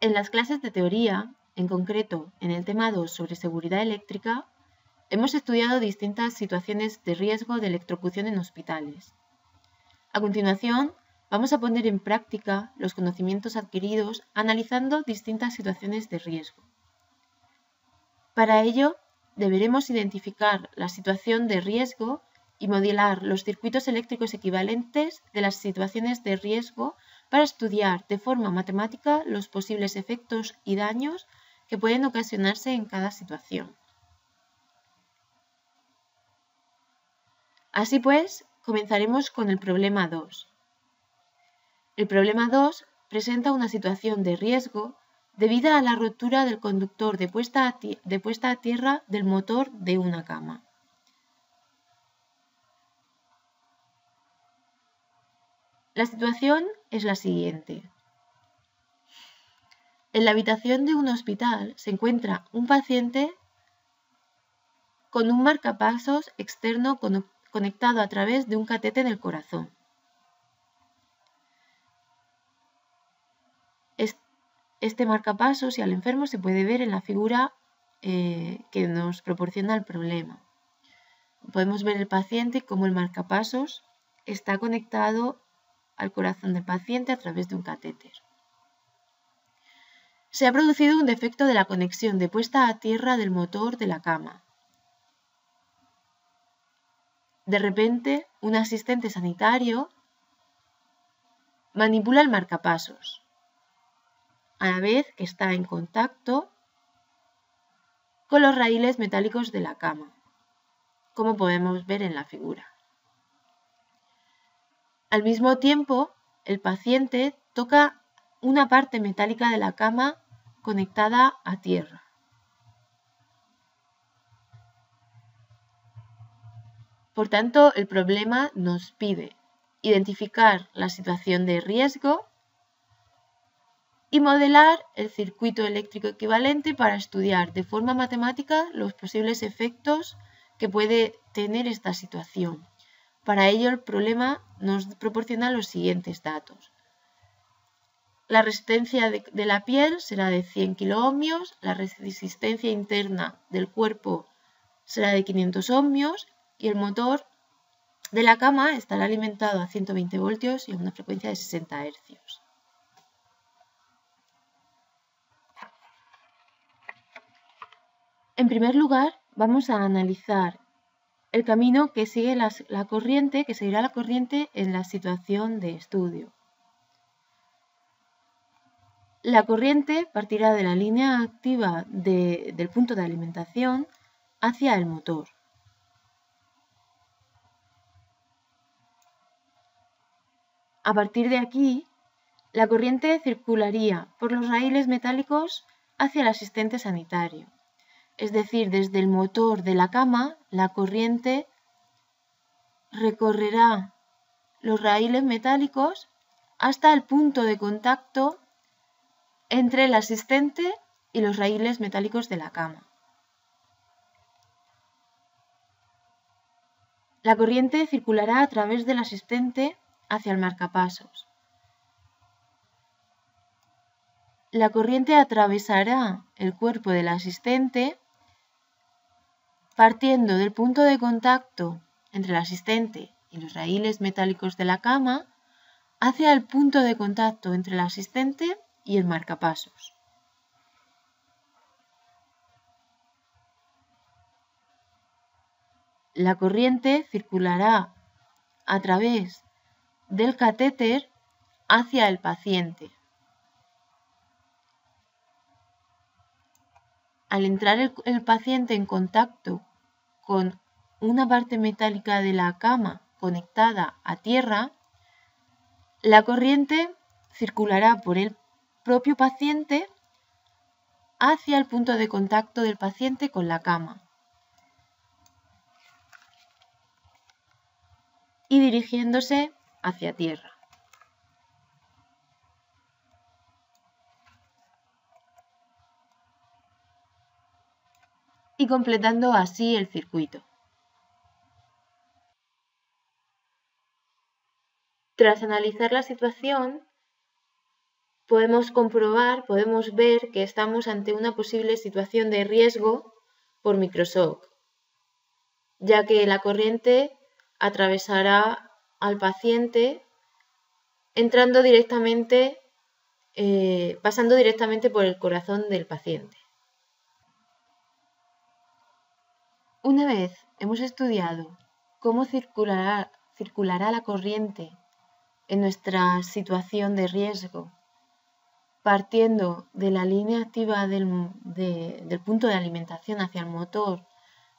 En las clases de teoría, en concreto en el tema 2 sobre seguridad eléctrica, hemos estudiado distintas situaciones de riesgo de electrocución en hospitales. A continuación, vamos a poner en práctica los conocimientos adquiridos analizando distintas situaciones de riesgo. Para ello, deberemos identificar la situación de riesgo y modelar los circuitos eléctricos equivalentes de las situaciones de riesgo para estudiar de forma matemática los posibles efectos y daños que pueden ocasionarse en cada situación. Así pues, comenzaremos con el problema 2. El problema 2 presenta una situación de riesgo debido a la rotura del conductor de puesta, a tierra del motor de una cama. La situación es la siguiente. En la habitación de un hospital se encuentra un paciente con un marcapasos externo conectado a través de un catete en el corazón. Este marcapasos y al enfermo se puede ver en la figura eh, que nos proporciona el problema. Podemos ver el paciente como el marcapasos está conectado al corazón del paciente a través de un catéter. Se ha producido un defecto de la conexión de puesta a tierra del motor de la cama. De repente, un asistente sanitario manipula el marcapasos a la vez que está en contacto con los raíles metálicos de la cama, como podemos ver en la figura. Al mismo tiempo, el paciente toca una parte metálica de la cama conectada a tierra. Por tanto, el problema nos pide identificar la situación de riesgo y modelar el circuito eléctrico equivalente para estudiar de forma matemática los posibles efectos que puede tener esta situación. Para ello el problema nos proporciona los siguientes datos. La resistencia de, la piel será de 100 kiloohmios, la resistencia interna del cuerpo será de 500 ohmios y el motor de la cama estará alimentado a 120 voltios y a una frecuencia de 60 hercios. En primer lugar, vamos a analizar el camino que sigue la, corriente, que seguirá la corriente en la situación de estudio. La corriente partirá de la línea activa del punto de alimentación hacia el motor. A partir de aquí, la corriente circularía por los raíles metálicos hacia el asistente sanitario es decir, desde el motor de la cama, la corriente recorrerá los raíles metálicos hasta el punto de contacto entre el asistente y los raíles metálicos de la cama. La corriente circulará a través del asistente hacia el marcapasos. La corriente atravesará el cuerpo del asistente partiendo del punto de contacto entre el asistente y los raíles metálicos de la cama hacia el punto de contacto entre el asistente y el marcapasos. La corriente circulará a través del catéter hacia el paciente. Al entrar el, paciente en contacto con una parte metálica de la cama conectada a tierra, la corriente circulará por el propio paciente hacia el punto de contacto del paciente con la cama y dirigiéndose hacia tierra. Y completando así el circuito. Tras analizar la situación, podemos comprobar, podemos ver que estamos ante una posible situación de riesgo por microshock, ya que la corriente atravesará al paciente entrando directamente, eh, pasando directamente por el corazón del paciente. Una vez hemos estudiado cómo circulará, la corriente en nuestra situación de riesgo, partiendo de la línea activa del, punto de alimentación hacia el motor,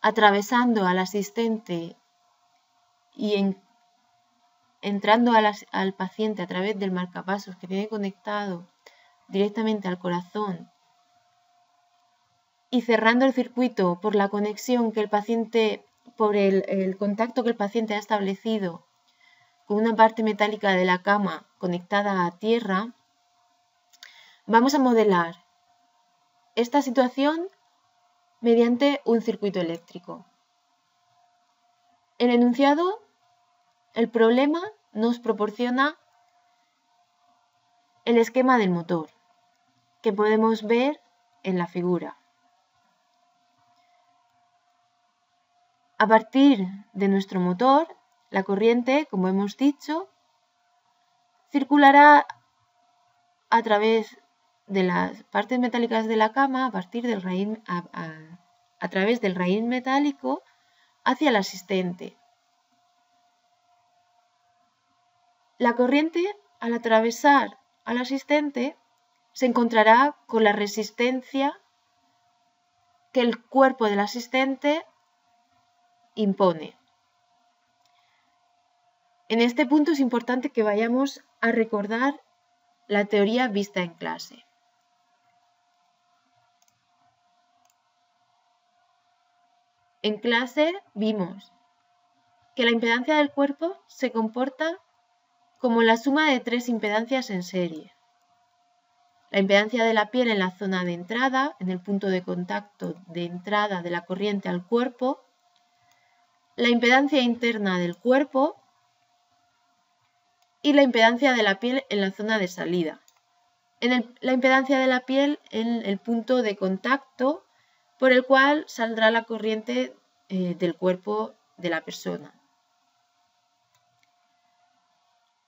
atravesando al asistente y en, entrando al paciente a través del marcapasos que tiene conectado directamente al corazón y cerrando el circuito por la conexión que el paciente, por el, contacto que el paciente ha establecido con una parte metálica de la cama conectada a tierra, vamos a modelar esta situación mediante un circuito eléctrico. El enunciado el problema nos proporciona el esquema del motor que podemos ver en la figura. A partir de nuestro motor, la corriente, como hemos dicho, circulará a través de las partes metálicas de la cama, a partir del a través del raíz metálico hacia el asistente, La corriente, al atravesar al asistente, se encontrará con la resistencia que el cuerpo del asistente impone. En este punto es importante que vayamos a recordar la teoría vista en clase. En clase vimos que la impedancia del cuerpo se comporta como la suma de tres impedancias en serie. La impedancia de la piel en la zona de entrada, en el punto de contacto de entrada de la corriente al cuerpo, la impedancia interna del cuerpo y la impedancia de la piel en la zona de salida. En la impedancia de la piel en el punto de contacto por el cual saldrá la corriente eh, del cuerpo de la persona.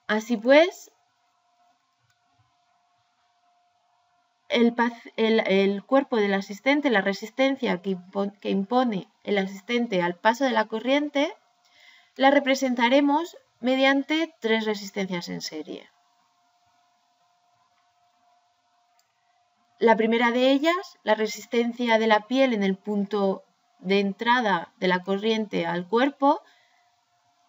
Así pues, el, cuerpo del asistente, la resistencia que, impone el asistente al paso de la corriente, la representaremos mediante tres resistencias en serie. La primera de ellas, la resistencia de la piel en el punto de entrada de la corriente al cuerpo,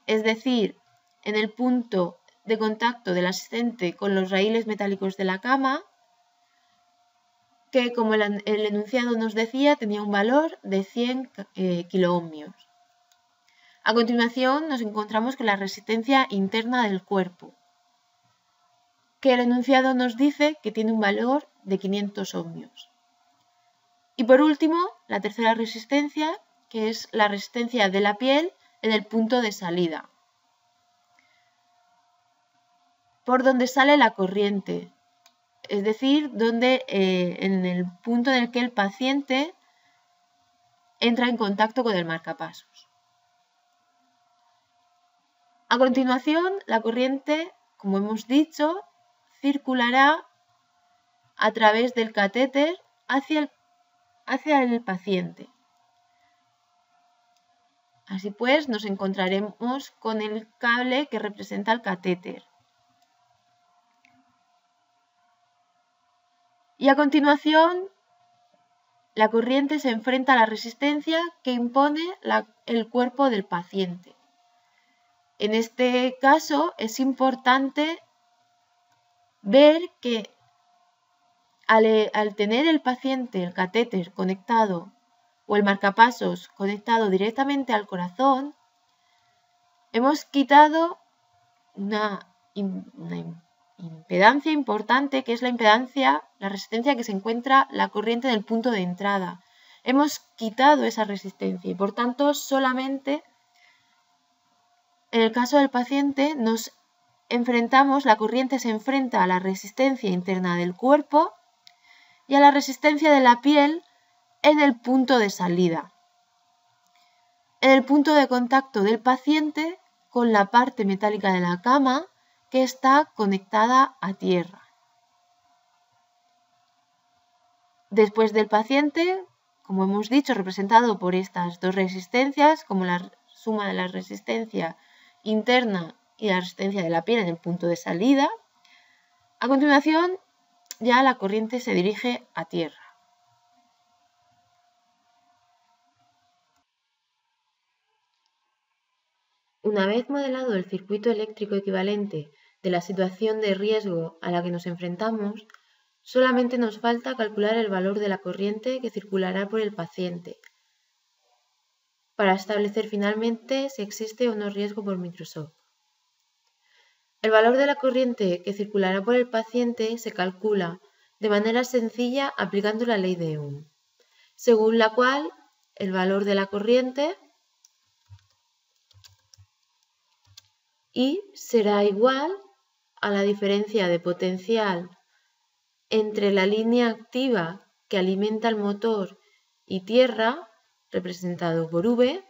es decir, en el punto de contacto del asistente con los raíles metálicos de la cama, que como el, enunciado nos decía tenía un valor de 100 eh, kiloohmios. A continuación nos encontramos con la resistencia interna del cuerpo, que el enunciado nos dice que tiene un valor de 500 ohmios. Y por último, la tercera resistencia, que es la resistencia de la piel en el punto de salida, por donde sale la corriente, es decir, donde, eh, en el punto en el que el paciente entra en contacto con el marcapasos. A continuación, la corriente, como hemos dicho, circulará a través del catéter hacia el, hacia el paciente. Así pues, nos encontraremos con el cable que representa el catéter. Y a continuación, la corriente se enfrenta a la resistencia que impone el cuerpo del paciente. En este caso es importante ver que al, tener el paciente el catéter conectado o el marcapasos conectado directamente al corazón, hemos quitado una, una impedancia importante, que es la impedancia, la resistencia que se encuentra la corriente del punto de entrada. Hemos quitado esa resistencia y por tanto solamente en el caso del paciente nos enfrentamos, la corriente se enfrenta a la resistencia interna del cuerpo y a la resistencia de la piel en el punto de salida. En el punto de contacto del paciente con la parte metálica de la cama que está conectada a tierra. Después del paciente, como hemos dicho, representado por estas dos resistencias, como la suma de la resistencia interna y la resistencia de la piel en el punto de salida, a continuación ya la corriente se dirige a tierra. Una vez modelado el circuito eléctrico equivalente de la situación de riesgo a la que nos enfrentamos, solamente nos falta calcular el valor de la corriente que circulará por el paciente para establecer finalmente si existe o no riesgo por microshock. El valor de la corriente que circulará por el paciente se calcula de manera sencilla aplicando la ley de Ohm, según la cual el valor de la corriente I será igual a la diferencia de potencial entre la línea activa que alimenta el motor y tierra, representado por V,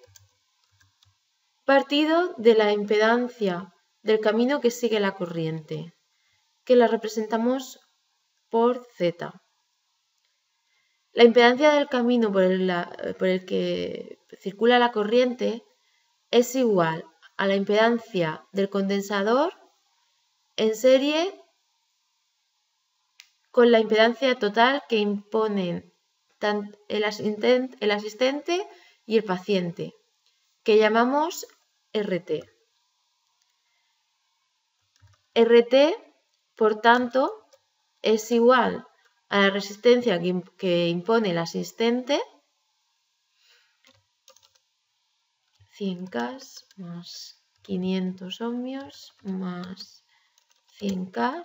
partido de la impedancia del camino que sigue la corriente, que la representamos por Z. La impedancia del camino por el, por el, que circula la corriente es igual a la impedancia del condensador en serie con la impedancia total que imponen el asistente y el paciente, que llamamos RT. RT, por tanto, es igual a la resistencia que, impone el asistente, 100K más 500 ohmios más 100K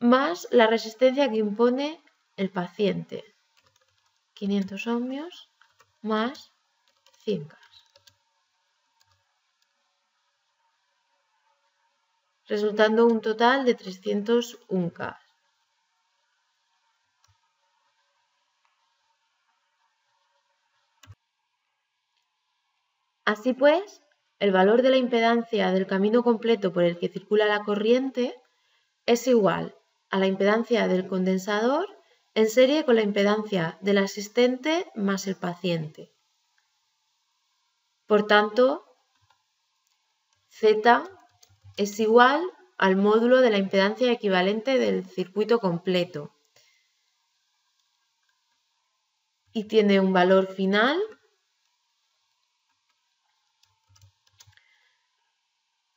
más la resistencia que impone el paciente, 500 ohmios más 100K. resultando un total de 301K. Así pues, el valor de la impedancia del camino completo por el que circula la corriente es igual a la impedancia del condensador en serie con la impedancia del asistente más el paciente. Por tanto, Z es igual al módulo de la impedancia equivalente del circuito completo y tiene un valor final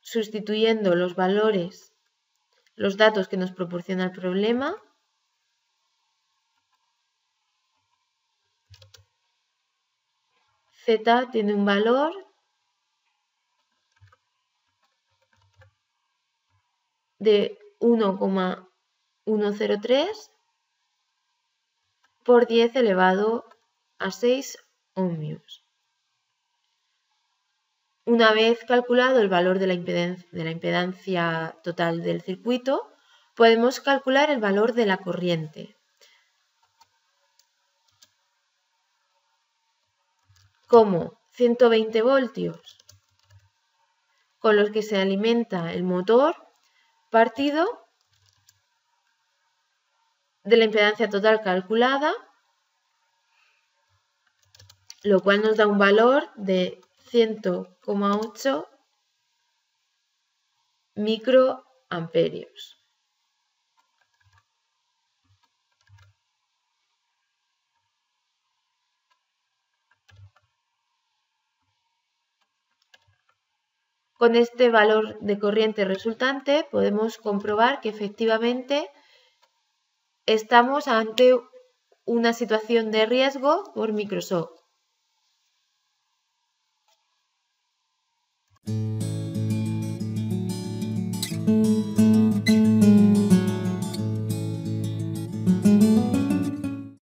sustituyendo los valores, los datos que nos proporciona el problema Z tiene un valor de 1,103 por 10 elevado a 6 ohmios. Una vez calculado el valor de la, impedancia, total del circuito, podemos calcular el valor de la corriente. Como 120 voltios con los que se alimenta el motor partido de la impedancia total calculada, lo cual nos da un valor de 100,8 microamperios. Con este valor de corriente resultante podemos comprobar que efectivamente estamos ante una situación de riesgo por Microsoft.